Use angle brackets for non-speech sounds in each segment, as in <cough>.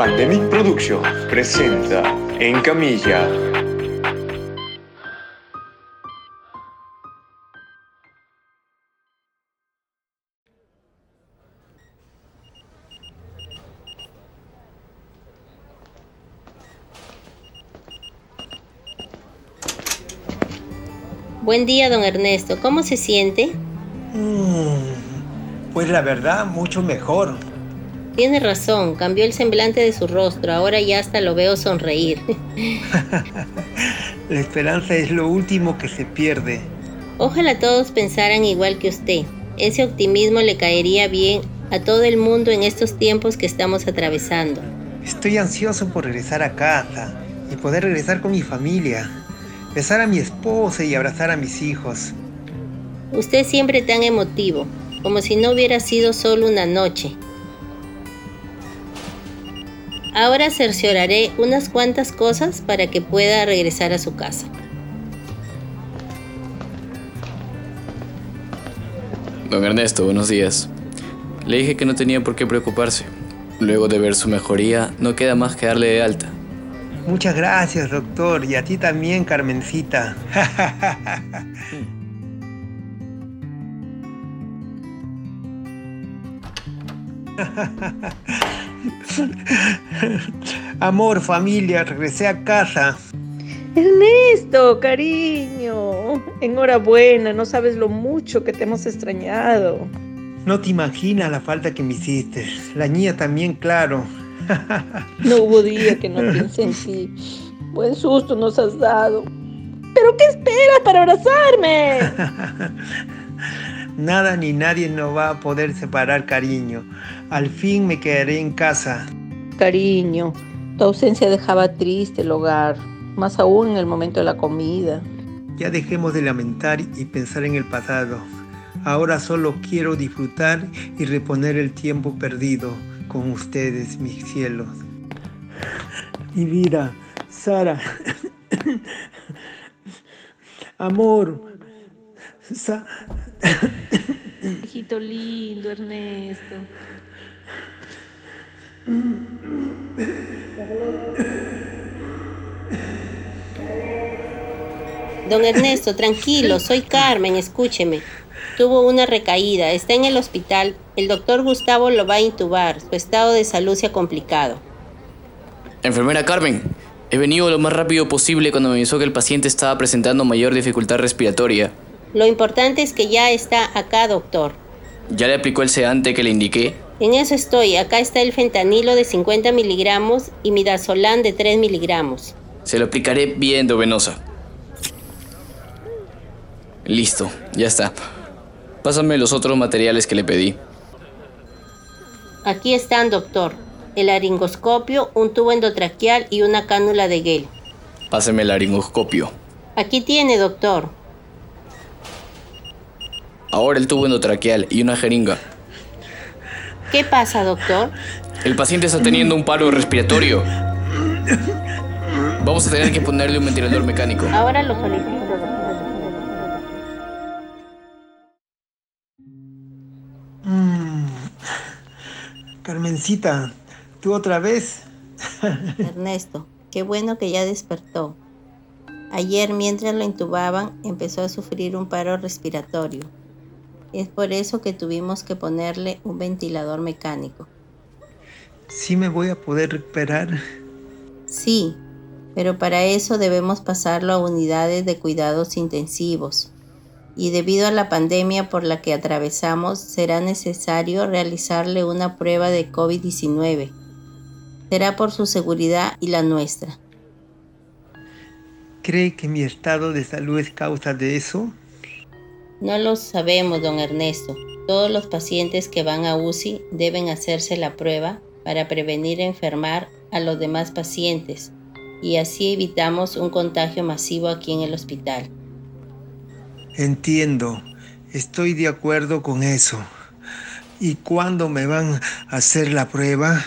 Pandemic Productions presenta En Camilla. Buen día, don Ernesto. ¿Cómo se siente? Mm, pues la verdad, mucho mejor. Tiene razón, cambió el semblante de su rostro, ahora ya hasta lo veo sonreír. <laughs> la esperanza es lo último que se pierde. Ojalá todos pensaran igual que usted. Ese optimismo le caería bien a todo el mundo en estos tiempos que estamos atravesando. Estoy ansioso por regresar a casa y poder regresar con mi familia, besar a mi esposa y abrazar a mis hijos. Usted siempre tan emotivo, como si no hubiera sido solo una noche, Ahora cercioraré unas cuantas cosas para que pueda regresar a su casa. Don Ernesto, buenos días. Le dije que no tenía por qué preocuparse. Luego de ver su mejoría, no queda más que darle de alta. Muchas gracias, doctor. Y a ti también, Carmencita. <laughs> <laughs> <laughs> Amor, familia, regresé a casa. Ernesto, cariño, enhorabuena, no sabes lo mucho que te hemos extrañado. No te imaginas la falta que me hiciste. La niña también, claro. <laughs> No hubo día que no piense en ti. Buen susto nos has dado. ¿Pero qué esperas para abrazarme? <laughs> Nada ni nadie nos va a poder separar, cariño. Al fin me quedaré en casa. Cariño, tu ausencia dejaba triste el hogar, más aún en el momento de la comida. Ya dejemos de lamentar y pensar en el pasado. Ahora solo quiero disfrutar y reponer el tiempo perdido con ustedes, mis cielos. Mi vida, Sara. Amor. Sa Hijito lindo, Ernesto. Don Ernesto, tranquilo, soy Carmen, escúcheme. Tuvo una recaída, está en el hospital. El doctor Gustavo lo va a intubar. Su estado de salud se ha complicado. Enfermera Carmen, he venido lo más rápido posible cuando me avisó que el paciente estaba presentando mayor dificultad respiratoria. Lo importante es que ya está acá, doctor. ¿Ya le aplicó el sedante que le indiqué? En eso estoy. Acá está el fentanilo de 50 miligramos y midazolam de 3 miligramos. Se lo aplicaré bien venosa. Listo, ya está. Pásame los otros materiales que le pedí. Aquí están, doctor. El laringoscopio, un tubo endotraqueal y una cánula de gel. Páseme el laringoscopio. Aquí tiene, doctor. Ahora el tubo endotraqueal y una jeringa. ¿Qué pasa, doctor? El paciente está teniendo un paro respiratorio. Vamos a tener que ponerle un ventilador mecánico. Ahora lo solicito, mm. Carmencita, ¿tú otra vez? <laughs> Ernesto, qué bueno que ya despertó. Ayer mientras lo intubaban empezó a sufrir un paro respiratorio. Es por eso que tuvimos que ponerle un ventilador mecánico. ¿Sí me voy a poder recuperar? Sí, pero para eso debemos pasarlo a unidades de cuidados intensivos. Y debido a la pandemia por la que atravesamos, será necesario realizarle una prueba de COVID-19. Será por su seguridad y la nuestra. ¿Cree que mi estado de salud es causa de eso? No lo sabemos, don Ernesto. Todos los pacientes que van a UCI deben hacerse la prueba para prevenir enfermar a los demás pacientes y así evitamos un contagio masivo aquí en el hospital. Entiendo, estoy de acuerdo con eso. ¿Y cuándo me van a hacer la prueba?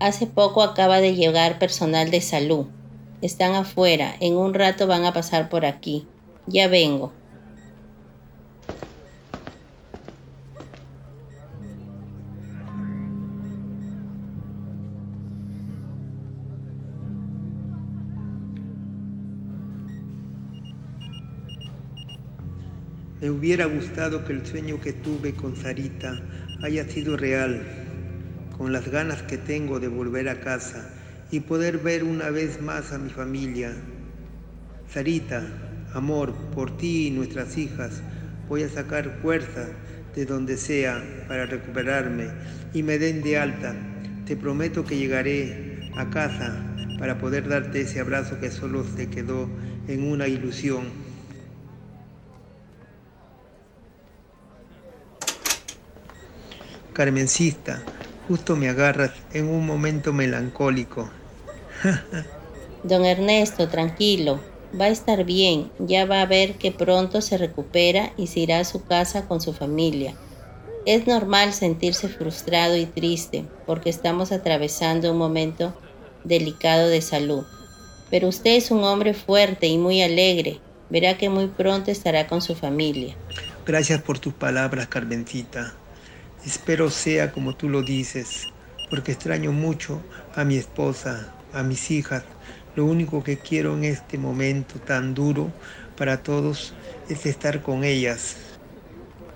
Hace poco acaba de llegar personal de salud están afuera. En un rato van a pasar por aquí. Ya vengo. Me hubiera gustado que el sueño que tuve con Sarita haya sido real, con las ganas que tengo de volver a casa y poder ver una vez más a mi familia. Sarita, amor, por ti y nuestras hijas, voy a sacar fuerza de donde sea para recuperarme y me den de alta. Te prometo que llegaré a casa para poder darte ese abrazo que solo se quedó en una ilusión. Carmencista, justo me agarras en un momento melancólico. <laughs> Don Ernesto, tranquilo, va a estar bien, ya va a ver que pronto se recupera y se irá a su casa con su familia. Es normal sentirse frustrado y triste porque estamos atravesando un momento delicado de salud. Pero usted es un hombre fuerte y muy alegre. Verá que muy pronto estará con su familia. Gracias por tus palabras, Carmencita. Espero sea como tú lo dices, porque extraño mucho a mi esposa, a mis hijas. Lo único que quiero en este momento tan duro para todos es estar con ellas.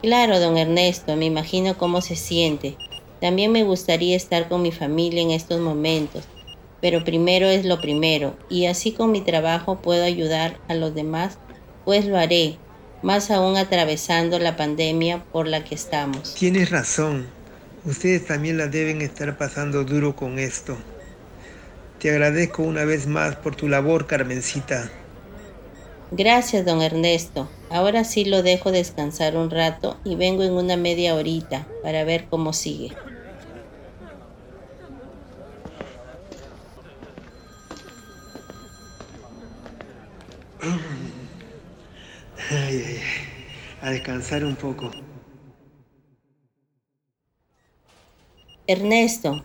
Claro, don Ernesto, me imagino cómo se siente. También me gustaría estar con mi familia en estos momentos, pero primero es lo primero, y así con mi trabajo puedo ayudar a los demás, pues lo haré, más aún atravesando la pandemia por la que estamos. Tienes razón, ustedes también la deben estar pasando duro con esto. Te agradezco una vez más por tu labor, Carmencita. Gracias, don Ernesto. Ahora sí lo dejo descansar un rato y vengo en una media horita para ver cómo sigue. Ay, ay, ay. A descansar un poco. Ernesto,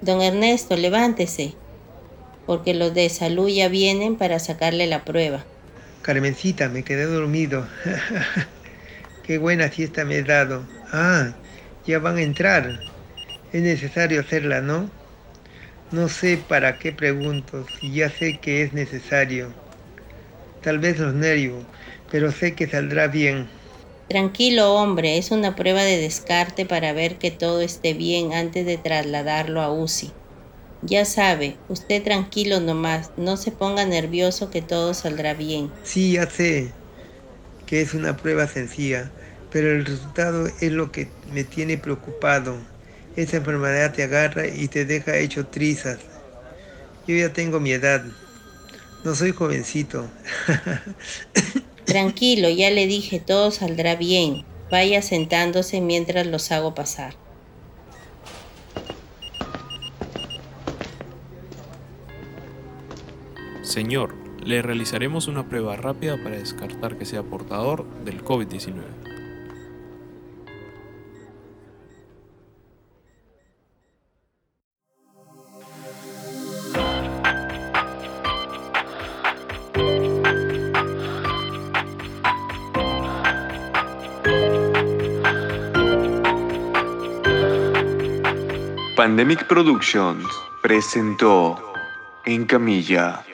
don Ernesto, levántese, porque los de salud ya vienen para sacarle la prueba. Carmencita, me quedé dormido. <laughs> Qué buena fiesta me he dado. Ah, ya van a entrar. Es necesario hacerla, ¿no? No sé para qué pregunto, si ya sé que es necesario. Tal vez los nervios, pero sé que saldrá bien. Tranquilo, hombre, es una prueba de descarte para ver que todo esté bien antes de trasladarlo a UCI. Ya sabe, usted tranquilo nomás, no se ponga nervioso que todo saldrá bien. Sí, ya sé que es una prueba sencilla, pero el resultado es lo que me tiene preocupado. Esa enfermedad te agarra y te deja hecho trizas. Yo ya tengo mi edad. No soy jovencito. <laughs> Tranquilo, ya le dije, todo saldrá bien. Vaya sentándose mientras los hago pasar. Señor, le realizaremos una prueba rápida para descartar que sea portador del COVID-19. Pandemic Productions presentó En Camilla.